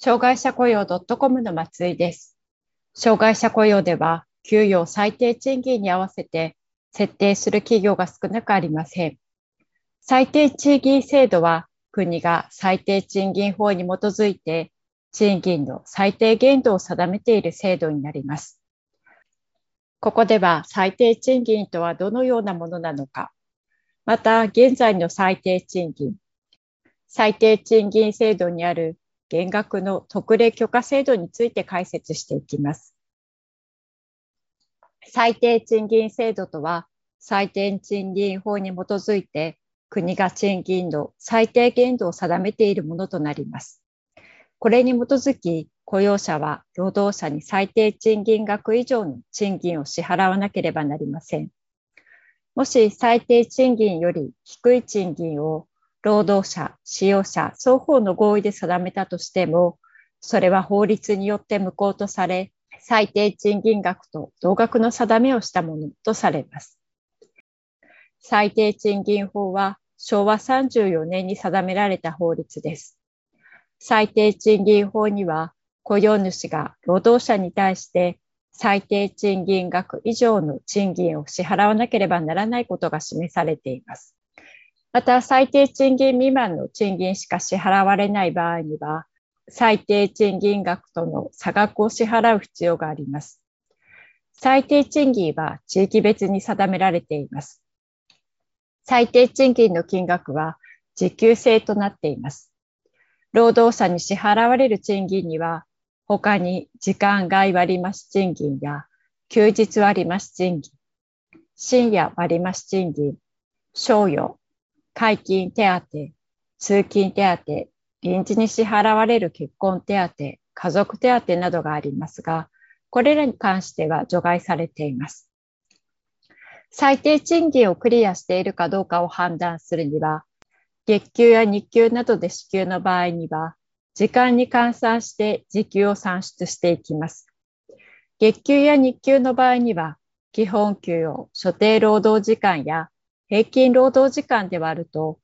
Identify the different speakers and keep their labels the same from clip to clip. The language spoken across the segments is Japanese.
Speaker 1: 障害者雇用 .com の松井です。障害者雇用では、給与最低賃金に合わせて設定する企業が少なくありません。最低賃金制度は、国が最低賃金法に基づいて、賃金の最低限度を定めている制度になります。ここでは最低賃金とはどのようなものなのか、また現在の最低賃金、最低賃金制度にある減額の特例許可制度について解説していきます。最低賃金制度とは、最低賃金法に基づいて国が賃金の最低限度を定めているものとなります。これに基づき、雇用者は労働者に最低賃金額以上の賃金を支払わなければなりません。もし最低賃金より低い賃金を労働者、使用者、双方の合意で定めたとしても、それは法律によって無効とされ、最低賃金額と同額の定めをしたものとされます。最低賃金法は昭和34年に定められた法律です。最低賃金法には雇用主が労働者に対して最低賃金額以上の賃金を支払わなければならないことが示されています。また、最低賃金未満の賃金しか支払われない場合には、最低賃金額との差額を支払う必要があります。最低賃金は地域別に定められています。最低賃金の金額は時給制となっています。労働者に支払われる賃金には、他に時間外割増賃金や休日割増賃金、深夜割増賃金、賞与、解禁手当、通勤手当、臨時に支払われる結婚手当、家族手当などがありますが、これらに関しては除外されています。最低賃金をクリアしているかどうかを判断するには、月給や日給などで支給の場合には、時間に換算して時給を算出していきます。月給や日給の場合には、基本給を所定労働時間や平均労働時間で割ると、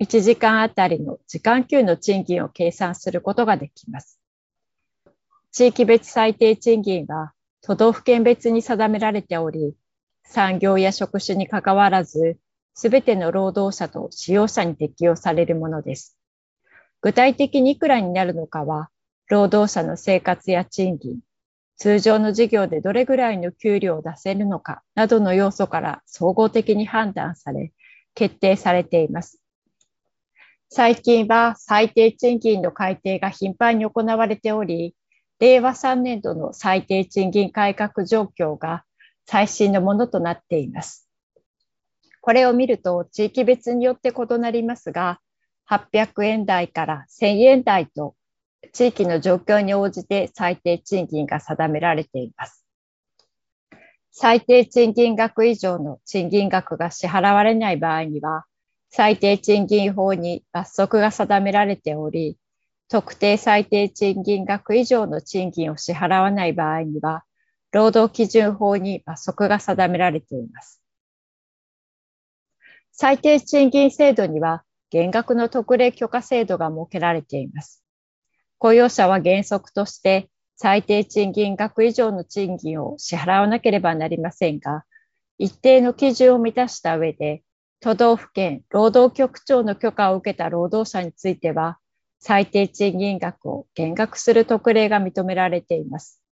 Speaker 1: 1時間あたりの時間給の賃金を計算することができます。地域別最低賃金は都道府県別に定められており、産業や職種にかかわらず、すべての労働者と使用者に適用されるものです。具体的にいくらになるのかは、労働者の生活や賃金、通常の事業でどれぐらいの給料を出せるのかなどの要素から総合的に判断され、決定されています。最近は最低賃金の改定が頻繁に行われており、令和3年度の最低賃金改革状況が最新のものとなっています。これを見ると地域別によって異なりますが、800円台から1000円台と地域の状況に応じて最低賃金が定められています。最低賃金額以上の賃金額が支払われない場合には、最低賃金法に罰則が定められており、特定最低賃金額以上の賃金を支払わない場合には、労働基準法に罰則が定められています。最低賃金制度には、減額の特例許可制度が設けられています。雇用者は原則として最低賃金額以上の賃金を支払わなければなりませんが、一定の基準を満たした上で、都道府県労働局長の許可を受けた労働者については、最低賃金額を減額する特例が認められています。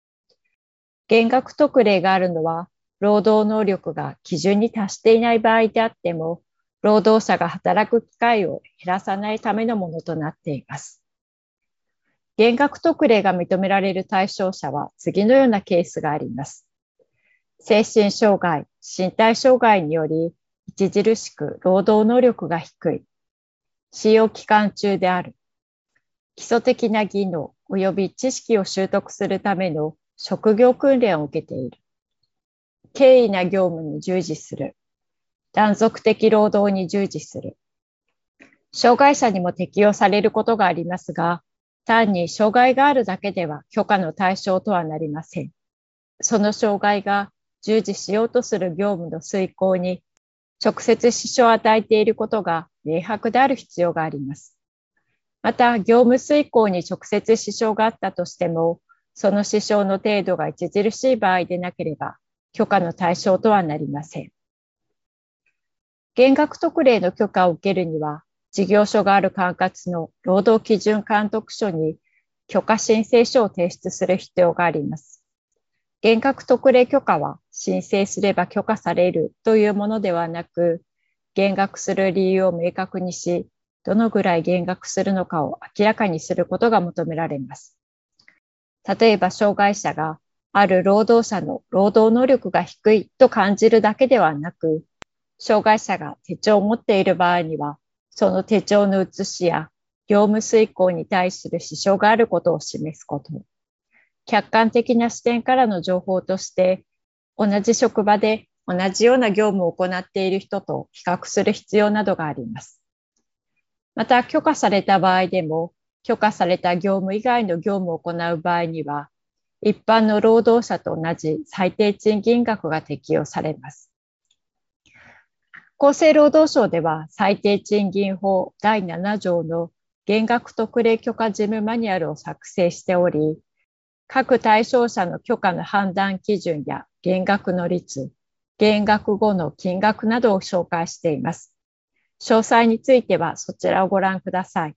Speaker 1: 減額特例があるのは、労働能力が基準に達していない場合であっても、労働者が働く機会を減らさないためのものとなっています。減額特例が認められる対象者は次のようなケースがあります。精神障害、身体障害により著しく労働能力が低い、使用期間中である、基礎的な技能及び知識を習得するための職業訓練を受けている。敬意な業務に従事する。断続的労働に従事する。障害者にも適用されることがありますが、単に障害があるだけでは許可の対象とはなりません。その障害が従事しようとする業務の遂行に直接支障を与えていることが明白である必要があります。また、業務遂行に直接支障があったとしても、その支障の程度が著しい場合でなければ、許可の対象とはなりません。減額特例の許可を受けるには、事業所がある管轄の労働基準監督署に許可申請書を提出する必要があります。減額特例許可は申請すれば許可されるというものではなく、減額する理由を明確にし、どのぐらい減額するのかを明らかにすることが求められます。例えば、障害者がある労働者の労働能力が低いと感じるだけではなく、障害者が手帳を持っている場合には、その手帳の写しや業務遂行に対する支障があることを示すこと。客観的な視点からの情報として、同じ職場で同じような業務を行っている人と比較する必要などがあります。また、許可された場合でも、許可された業務以外の業務を行う場合には、一般の労働者と同じ最低賃金額が適用されます。厚生労働省では最低賃金法第7条の減額特例許可事務マニュアルを作成しており、各対象者の許可の判断基準や減額の率、減額後の金額などを紹介しています。詳細についてはそちらをご覧ください。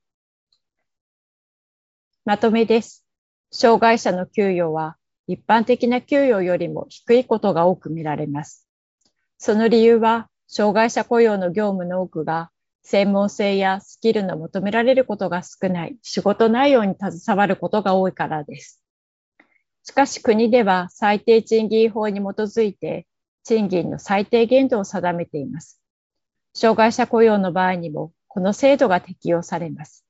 Speaker 1: まとめです。障害者の給与は一般的な給与よりも低いことが多く見られます。その理由は、障害者雇用の業務の多くが専門性やスキルの求められることが少ない仕事内容に携わることが多いからです。しかし国では最低賃金法に基づいて賃金の最低限度を定めています。障害者雇用の場合にも、この制度が適用されます。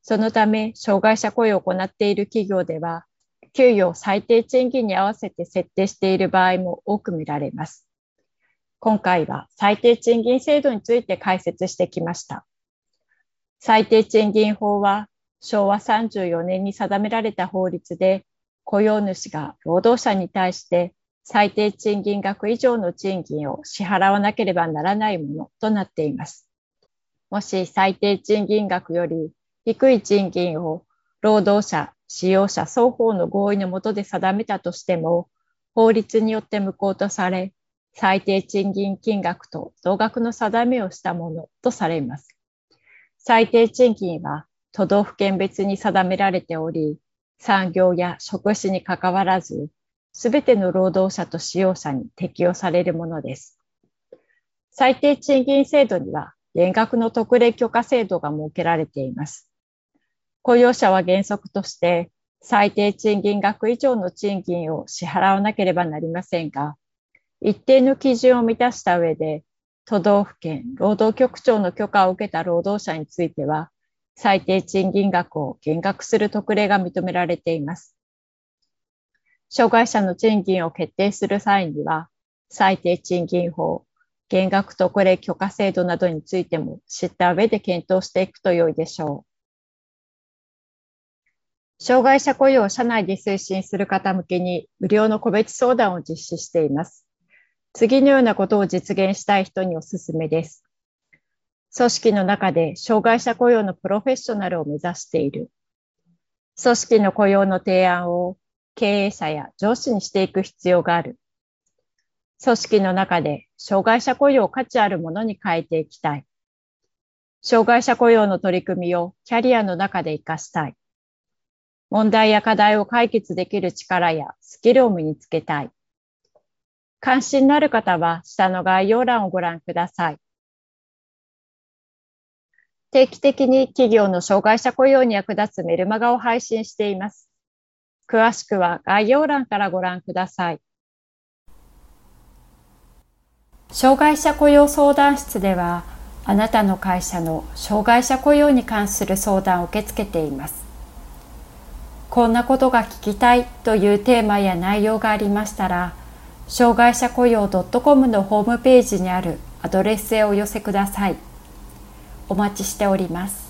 Speaker 1: そのため、障害者雇用を行っている企業では、給与を最低賃金に合わせて設定している場合も多く見られます。今回は最低賃金制度について解説してきました。最低賃金法は昭和34年に定められた法律で雇用主が労働者に対して最低賃金額以上の賃金を支払わなければならないものとなっています。もし最低賃金額より低い賃金を労働者、使用者双方の合意のもとで定めたとしても、法律によって無効とされ、最低賃金金額と同額の定めをしたものとされます。最低賃金は都道府県別に定められており、産業や職種にかかわらず、すべての労働者と使用者に適用されるものです。最低賃金制度には、減額の特例許可制度が設けられています。雇用者は原則として、最低賃金額以上の賃金を支払わなければなりませんが、一定の基準を満たした上で、都道府県労働局長の許可を受けた労働者については、最低賃金額を減額する特例が認められています。障害者の賃金を決定する際には、最低賃金法、減額特例許可制度などについても知った上で検討していくと良いでしょう。障害者雇用を社内で推進する方向けに無料の個別相談を実施しています。次のようなことを実現したい人におすすめです。組織の中で障害者雇用のプロフェッショナルを目指している。組織の雇用の提案を経営者や上司にしていく必要がある。組織の中で障害者雇用を価値あるものに変えていきたい。障害者雇用の取り組みをキャリアの中で活かしたい。問題や課題を解決できる力やスキルを身につけたい。関心のある方は下の概要欄をご覧ください。定期的に企業の障害者雇用に役立つメルマガを配信しています。詳しくは概要欄からご覧ください。障害者雇用相談室では、あなたの会社の障害者雇用に関する相談を受け付けています。こんなことが聞きたいというテーマや内容がありましたら、障害者雇用 .com のホームページにあるアドレスへお寄せください。お待ちしております。